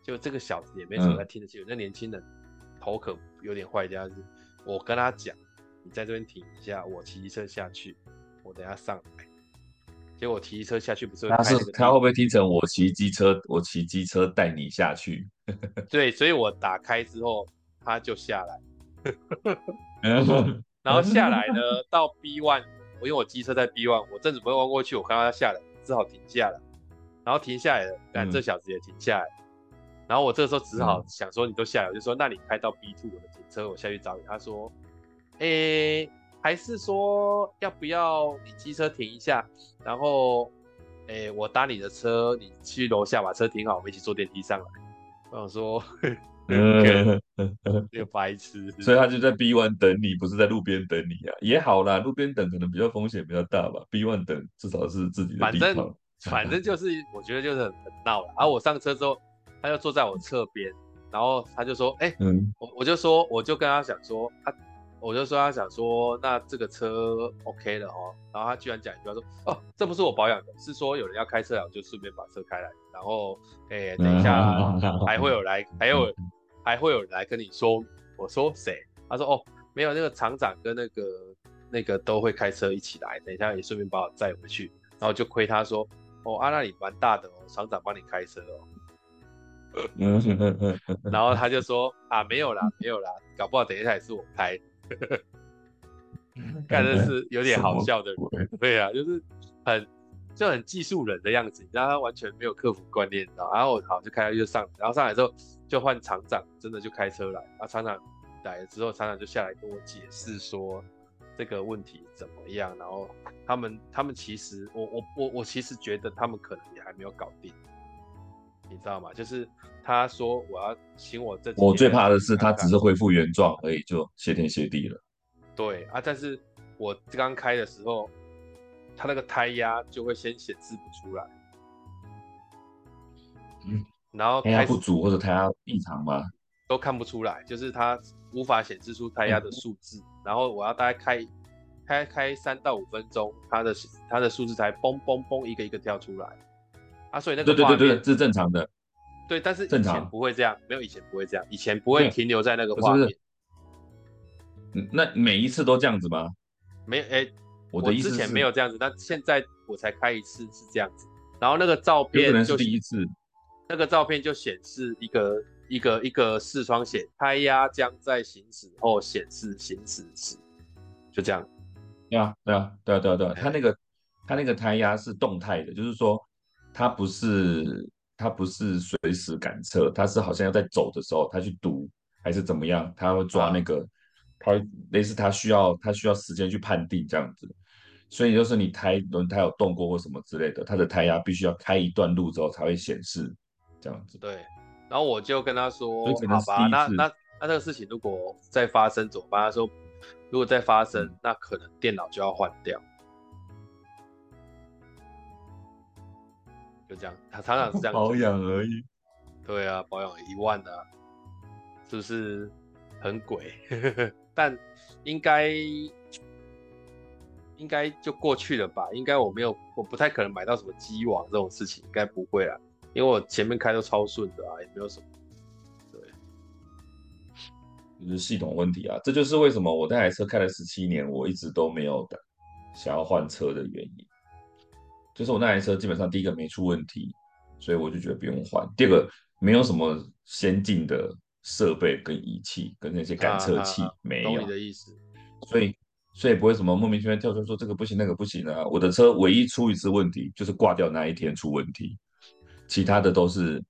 就这个小子也没什么在听得清楚，那、嗯、年轻人头可有点坏掉。就是我跟他讲，你在这边停一下，我骑机车下去，我等下上来。结果我骑机车下去不是？他是他会不会听成我骑机车，我骑机车带你下去？对，所以我打开之后他就下来。然后下来呢，到 B one，我因为我机车在 B one，我正准备弯过去，我看到他下来，只好停下来。然后停下来了，但这小子也停下来。嗯、然后我这个时候只好想说，你都下来，我就说，那你开到 B two 我的停车，我下去找你。他说，诶、欸，还是说要不要你机车停一下，然后，诶、欸，我搭你的车，你去楼下把车停好，我们一起坐电梯上来。我想说，嗯，那个白痴，所以他就在 B one 等你，不是在路边等你啊？也好啦，路边等可能比较风险比较大吧。B one 等至少是自己的地方。反正反正就是，我觉得就是很很闹了。然后我上车之后。他就坐在我侧边，然后他就说：“哎、欸，嗯，我我就说，我就跟他讲说，他，我就说他想说，那这个车 OK 了哦。然后他居然讲一句话说：哦，这不是我保养的，是说有人要开车了，我就顺便把车开来。然后，哎、欸，等一下还会有来，还有还会有人来跟你说。我说谁？他说：哦，没有，那个厂长跟那个那个都会开车一起来，等一下也顺便把我载回去。然后就亏他说：哦，啊，那里蛮大的哦，厂长帮你开车哦。”然后他就说啊，没有啦，没有啦，搞不好等一下也是我开，看的是有点好笑的人，对啊，就是很就很技术人的样子，然后他完全没有客服观念，然后我好就开下去就上，然后上来之后就换厂长，真的就开车来，啊，厂长来了之后，厂长就下来跟我解释说这个问题怎么样，然后他们他们其实我我我我其实觉得他们可能也还没有搞定。你知道吗？就是他说我要请我这，我最怕的是他只是恢复原状而已，就谢天谢地了。对啊，但是我刚开的时候，他那个胎压就会先显示不出来。嗯，然后胎压不足或者胎压异常吗？都看不出来，就是它无法显示出胎压的数字。嗯、然后我要大概开开开三到五分钟，它的它的数字才嘣嘣嘣一个一个跳出来。啊，所以那个对对对是正常的。对，但是以前不会这样，没有以前不会这样，以前不会停留在那个画面。嗯，那每一次都这样子吗？没有，哎，我的意思之前没有这样子，但现在我才开一次是这样子。然后那个照片就，可能是第一次，那个照片就显示一个一个一个视窗写胎压将在行驶后显示行驶时，就这样。对啊，对啊，对啊，对啊，对啊，它那个它那个胎压是动态的，就是说。它不是，它不是随时感测，它是好像要在走的时候，它去读还是怎么样，它会抓那个，它类似它需要，它需要时间去判定这样子，所以就是你胎轮胎有动过或什么之类的，它的胎压必须要开一段路之后才会显示这样子。对，然后我就跟他说，好吧，那那那这个事情如果再发生怎么办？他说，如果再发生，嗯、那可能电脑就要换掉。就这样，他常常是这样 保养而已。对啊，保养一万啊，是不是很鬼？但应该应该就过去了吧？应该我没有，我不太可能买到什么机王这种事情，应该不会啦，因为我前面开都超顺的啊，也没有什么。对，就是系统问题啊，这就是为什么我那台车开了十七年，我一直都没有的想要换车的原因。就是我那台车基本上第一个没出问题，所以我就觉得不用换。第二个没有什么先进的设备跟仪器跟那些感测器没有。懂你的意思。所以所以不会什么莫名其妙跳出来说这个不行那个不行啊。我的车唯一出一次问题就是挂掉那一天出问题，其他的都是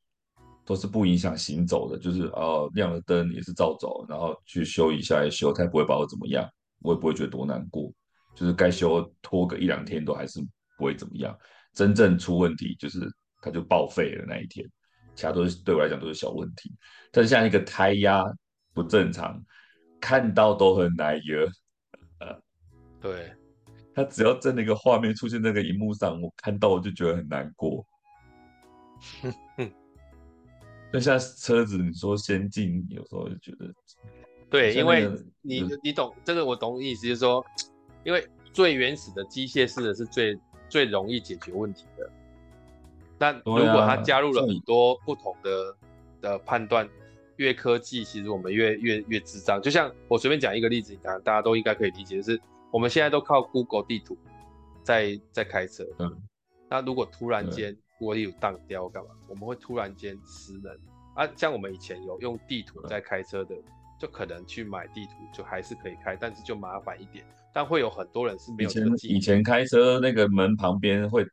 都是不影响行走的，就是哦亮了灯也是照走，然后去修一下也修，他也不会把我怎么样，我也不会觉得多难过，就是该修拖个一两天都还是。不会怎么样，真正出问题就是它就报废了那一天，其他都是对我来讲都是小问题。但是像一个胎压不正常，看到都很难呃。对，它只要真的一个画面出现在那个荧幕上，我看到我就觉得很难过。那像车子，你说先进，有时候就觉得，对，因为你你懂这个，我懂意思，就是说，因为最原始的机械式的是最。最容易解决问题的，但如果他加入了很多不同的、啊、的判断，越科技其实我们越越越智障。就像我随便讲一个例子，你看大家都应该可以理解，就是我们现在都靠 Google 地图在在开车。嗯。那如果突然间 Google 地图当掉干嘛？我们会突然间失能啊！像我们以前有用地图在开车的，就可能去买地图，就还是可以开，但是就麻烦一点。但会有很多人是没有这个技能。以前开车那个门旁边会，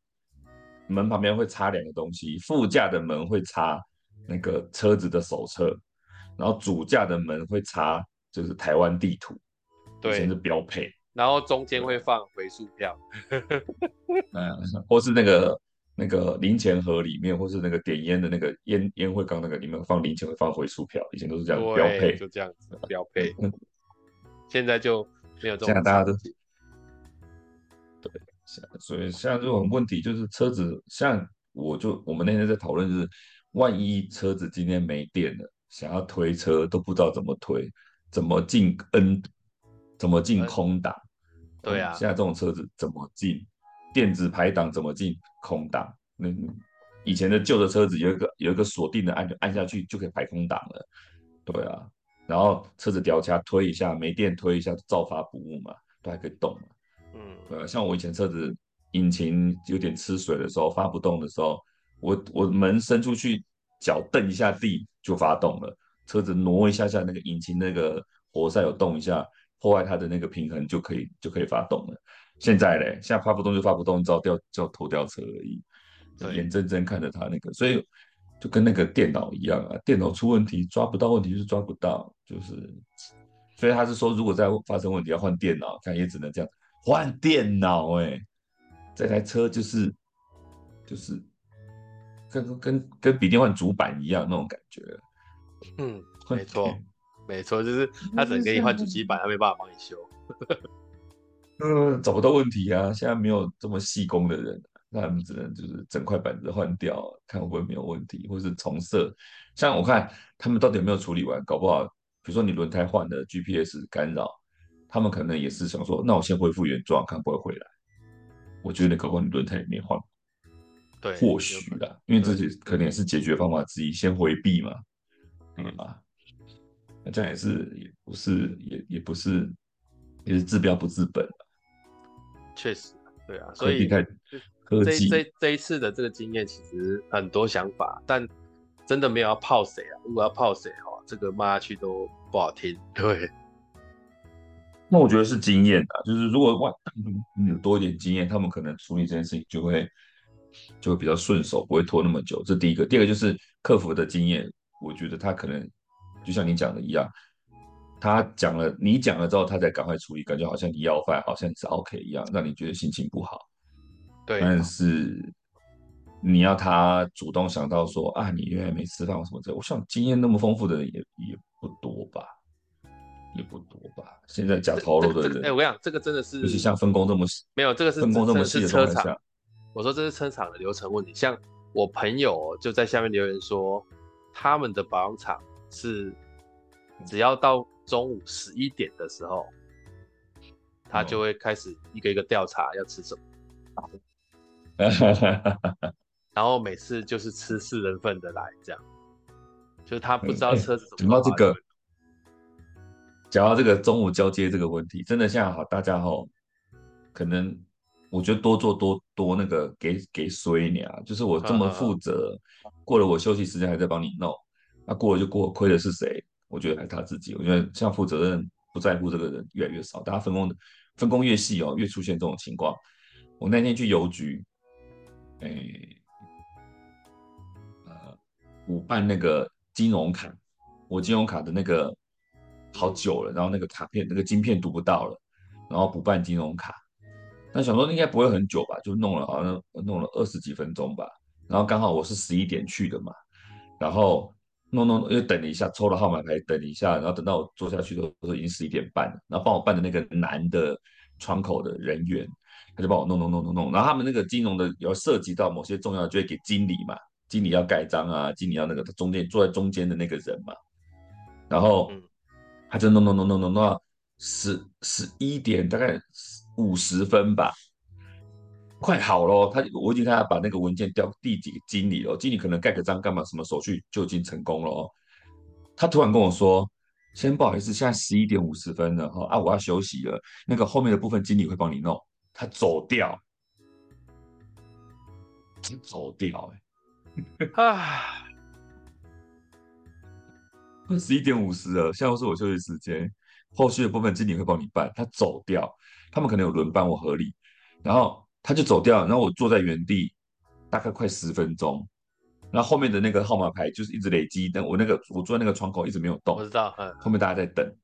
门旁边会插两个东西，副驾的门会插，那个车子的手册，然后主驾的门会插就是台湾地图，对，以前是标配。然后中间会放回数票，嗯，或是那个那个零钱盒里面，或是那个点烟的那个烟烟灰缸那个里面放零钱会放回数票，以前都是这样标配，就这样子标配。现在就没有这种，现在大家都对，所以像这种问题就是车子，像我就我们那天在讨论就是，万一车子今天没电了，想要推车都不知道怎么推，怎么进 N。怎么进空档？对啊，现在这种车子怎么进？电子排档怎么进空档？那以前的旧的车子有一个有一个锁定的按钮，按下去就可以排空档了。对啊，然后车子掉卡推一下，没电推一下照发不误嘛，都还可以动嘛。嗯，对啊，像我以前车子引擎有点吃水的时候，发不动的时候，我我门伸出去，脚蹬一下地就发动了，车子挪一下下，那个引擎那个活塞有动一下。破坏它的那个平衡就可以就可以发动了。现在嘞，现在发不动就发不动，照掉就拖吊车而已。眼睁睁看着他那个，所以就跟那个电脑一样啊，电脑出问题抓不到问题就是抓不到，就是。所以他是说，如果再发生问题要换电脑，看也只能这样换电脑哎。这台车就是就是跟跟跟笔电换主板一样那种感觉。嗯，没错。没错，就是他只能给你换主机板，他没办法帮你修。嗯，找不到问题啊！现在没有这么细工的人，那他们只能就是整块板子换掉，看会不会没有问题，或是重设。像我看他们到底有没有处理完，搞不好，比如说你轮胎换了 GPS 干扰，他们可能也是想说，那我先恢复原状，看不会回来。我觉得搞不好你轮胎也没换，对，或许啦，因为这些可能也是解决方法之一，先回避嘛，嗯啊。那这样也是，也不是，也也不是，也是治标不治本。确实，对啊，所以这这这一次的这个经验，其实很多想法，但真的没有要泡谁啊。如果要泡谁哦，这个骂下去都不好听。对，那我觉得是经验啊，就是如果万有多一点经验，他们可能处理这件事情就会就会比较顺手，不会拖那么久。这第一个，第二个就是客服的经验，我觉得他可能。就像你讲的一样，他讲了，你讲了之后，他才赶快处理，感觉好像你要饭，好像是 OK 一样，让你觉得心情不好。对，但是你要他主动想到说啊，你原来没吃饭什么的，我想经验那么丰富的人也也不多吧，也不多吧。现在假头颅的人，哎、我跟你讲，这个真的是，就是像分工这么细，没有这个是分工这么细的车厂。我说这是车厂的流程问题。像我朋友就在下面留言说，他们的保养厂。是，只要到中午十一点的时候，他就会开始一个一个调查要吃什么，然后每次就是吃四人份的来这样，就是他不知道车子怎么。讲、欸、到这个，讲到这个中午交接这个问题，真的现在好，大家好，可能我觉得多做多多那个给给衰你啊，就是我这么负责，过了我休息时间还在帮你弄。那、啊、过了就过，亏的是谁？我觉得还是他自己。我觉得像负责任、不在乎这个人越来越少，大家分工分工越细哦，越出现这种情况。我那天去邮局，哎、呃，补办那个金融卡，我金融卡的那个好久了，然后那个卡片那个晶片读不到了，然后补办金融卡，那想说应该不会很久吧，就弄了好像弄了二十几分钟吧，然后刚好我是十一点去的嘛，然后。弄弄又等了一下，抽了号码牌，等了一下，然后等到我坐下去的时候，已经十一点半了。然后帮我办的那个男的窗口的人员，他就帮我弄弄弄弄弄。然后他们那个金融的有涉及到某些重要，就会给经理嘛，经理要盖章啊，经理要那个他中间坐在中间的那个人嘛。然后他就弄弄弄弄弄弄到十十一点，大概五十分吧。快好了，他我已经看他把那个文件调递给经理了，经理可能盖个章干嘛，什么手续就已经成功了哦。他突然跟我说：“先不好意思，现在十一点五十分了哈，啊，我要休息了。那个后面的部分经理会帮你弄。”他走掉，走掉，哎，啊，十一点五十了，现在是我休息时间，后续的部分经理会帮你办。他走掉，他们可能有轮班，我合理，然后。他就走掉，然后我坐在原地，大概快十分钟，然后后面的那个号码牌就是一直累积，但我那个我坐在那个窗口一直没有动。我知道，嗯。后面大家在等，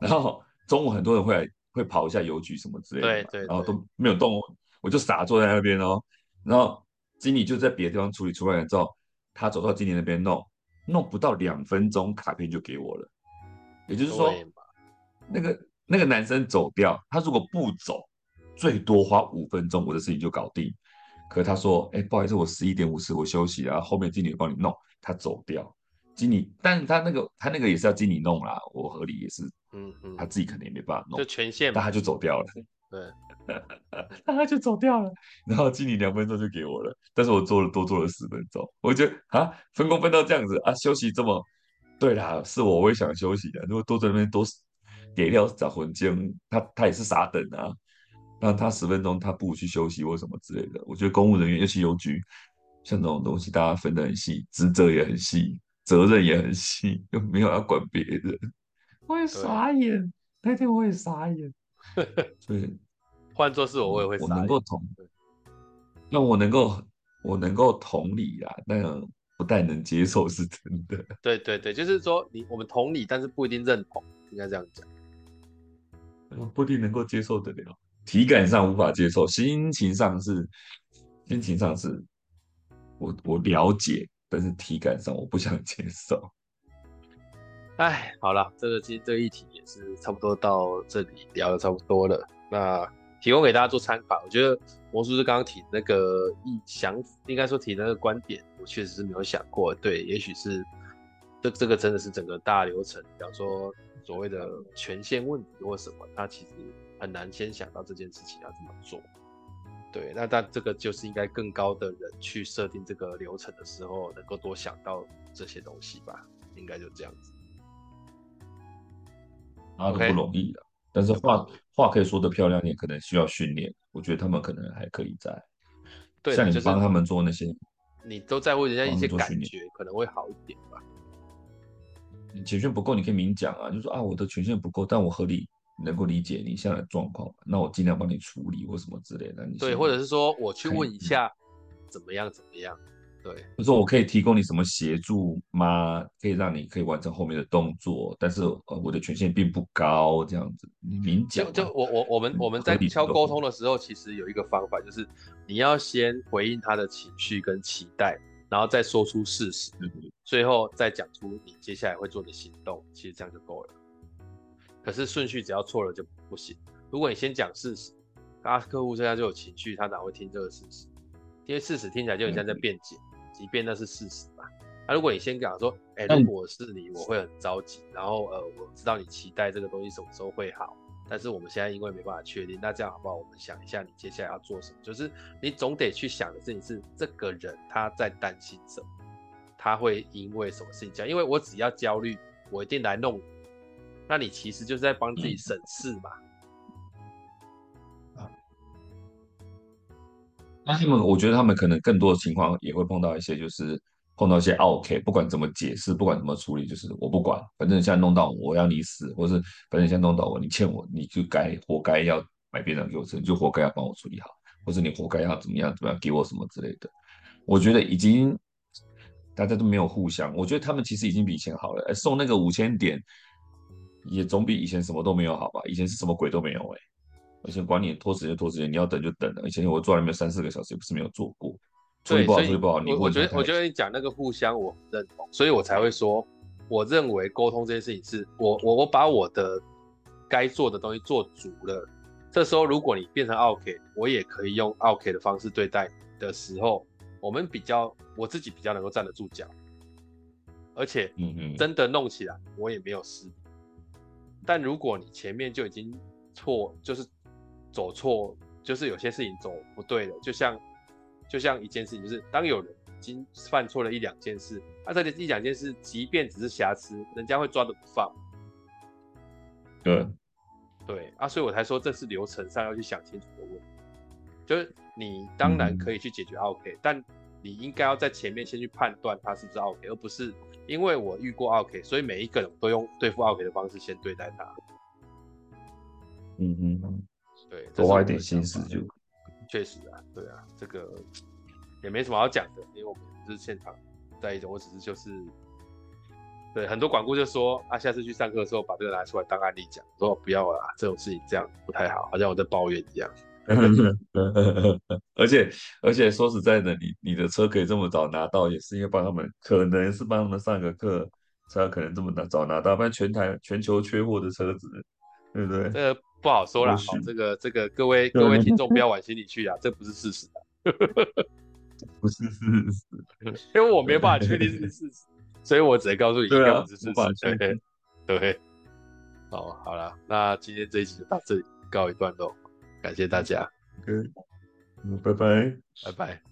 然后中午很多人会来会跑一下邮局什么之类的，对，对对，然后都没有动，我就傻坐在那边哦。然后经理就在别的地方处理出来了之后，他走到经理那边弄，弄不到两分钟，卡片就给我了。也就是说，那个那个男生走掉，他如果不走，最多花五分钟，我的事情就搞定。可是他说：“哎，不好意思，我十一点五十我休息，然后后面经理帮你弄。”他走掉，经理，但他那个他那个也是要经理弄啦，我合理也是，嗯嗯，他自己肯定也没办法弄，就权限，但他就走掉了。对，那他就走掉了，然后经理两分钟就给我了，但是我做了多做了十分钟，我觉得啊，分工分到这样子啊，休息这么，对啦，是我我也想休息的，如果多在那边多给料找魂精，他他也是傻等啊。那他十分钟，他不去休息或什么之类的。我觉得公务人员，尤其邮局，像这种东西，大家分得很细，职责也很细，责任也很细，又没有要管别人，我也傻眼。那天我也傻眼。对，换做是我，我也会傻眼。我能够同，那我能够，我能够同理啊，但不太能接受是真的。对对对，就是说你我们同理，但是不一定认同，应该这样讲。不一定能够接受得了。体感上无法接受，心情上是，心情上是，我我了解，但是体感上我不想接受。哎，好了，这个其实这个议题也是差不多到这里聊的差不多了。那提供给大家做参考，我觉得魔术师刚刚提那个意想，应该说提那个观点，我确实是没有想过。对，也许是这这个真的是整个大流程，比方说所谓的权限问题或什么，它其实。很难先想到这件事情要怎么做，对，那但这个就是应该更高的人去设定这个流程的时候，能够多想到这些东西吧，应该就这样子。啊，都不容易的但是话话可以说的漂亮点，可能需要训练。我觉得他们可能还可以在，对，像你帮他们做那些，你都在乎人家一些感觉，可能会好一点吧。你权限不够，你可以明讲啊，就说啊，我的权限不够，但我合理。能够理解你现在的状况，那我尽量帮你处理或什么之类的。你对，或者是说我去问一下怎么样怎么样。对，就是说我可以提供你什么协助吗？可以让你可以完成后面的动作，但是呃我的权限并不高，这样子你明讲。就就我我我们我们在敲沟通的时候，其实有一个方法，就是你要先回应他的情绪跟期待，然后再说出事实，最后再讲出你接下来会做的行动，其实这样就够了。可是顺序只要错了就不行。如果你先讲事实，啊，客户现在就有情绪，他哪会听这个事实？因为事实听起来就很像在辩解，即便那是事实嘛。那、啊、如果你先讲说，哎、欸，如果是你，我会很着急。然后呃，我知道你期待这个东西什么时候会好，但是我们现在因为没办法确定，那这样好不好？我们想一下，你接下来要做什么？就是你总得去想的事情是，这个人他在担心什么？他会因为什么事情这样？因为我只要焦虑，我一定来弄。那你其实就是在帮自己省事嘛。啊，那他们，我觉得他们可能更多的情况也会碰到一些，就是碰到一些 OK，不管怎么解释，不管怎么处理，就是我不管，反正现在弄到我，我要你死，或是反正现在弄到我，你欠我，你就该活该要买便当给我吃，你就活该要帮我处理好，或是你活该要怎么样怎么样给我什么之类的。我觉得已经大家都没有互相，我觉得他们其实已经比以前好了。送那个五千点。也总比以前什么都没有好吧？以前是什么鬼都没有哎、欸，以前管你拖时间拖时间，你要等就等了。以前我坐在那边三四个小时，也不是没有做过。处理不好处理不好，你我觉得我觉得你讲那个互相我认同，所以我才会说，我认为沟通这件事情是我我我把我的该做的东西做足了。这时候如果你变成 OK，我也可以用 OK 的方式对待的时候，我们比较我自己比较能够站得住脚，而且嗯嗯，真的弄起来我也没有失。但如果你前面就已经错，就是走错，就是有些事情走不对了，就像就像一件事情，就是当有人已经犯错了一两件事，那这里一两件事，即便只是瑕疵，人家会抓着不放。对，对啊，所以我才说这是流程上要去想清楚的问题。就是你当然可以去解决 OK，、嗯、但你应该要在前面先去判断它是不是 OK，而不是。因为我遇过奥 K，所以每一个人都用对付奥 K 的方式先对待他。嗯嗯，对，多花一点心思就。确实啊，对啊，这个也没什么好讲的，因为我们不是现场在一种，我只是就是，对很多管顾就说啊，下次去上课的时候把这个拿出来当案例讲，说不要啊，这种事情这样不太好，好像我在抱怨一样。而且而且说实在的，你你的车可以这么早拿到，也是因为帮他们，可能是帮他们上个课才有可能这么早拿到，不然全台全球缺货的车子，对不对？这个不好说啦，好，这个这个各位各位听众不要 往心里去啊，这不是事实啊。不是事实，因为我没有办法确定是事实，所以我只能告诉你应该不是事实。对，对，好，好了，那今天这一集就到这里告一段落，感谢大家。OK，拜拜，拜拜。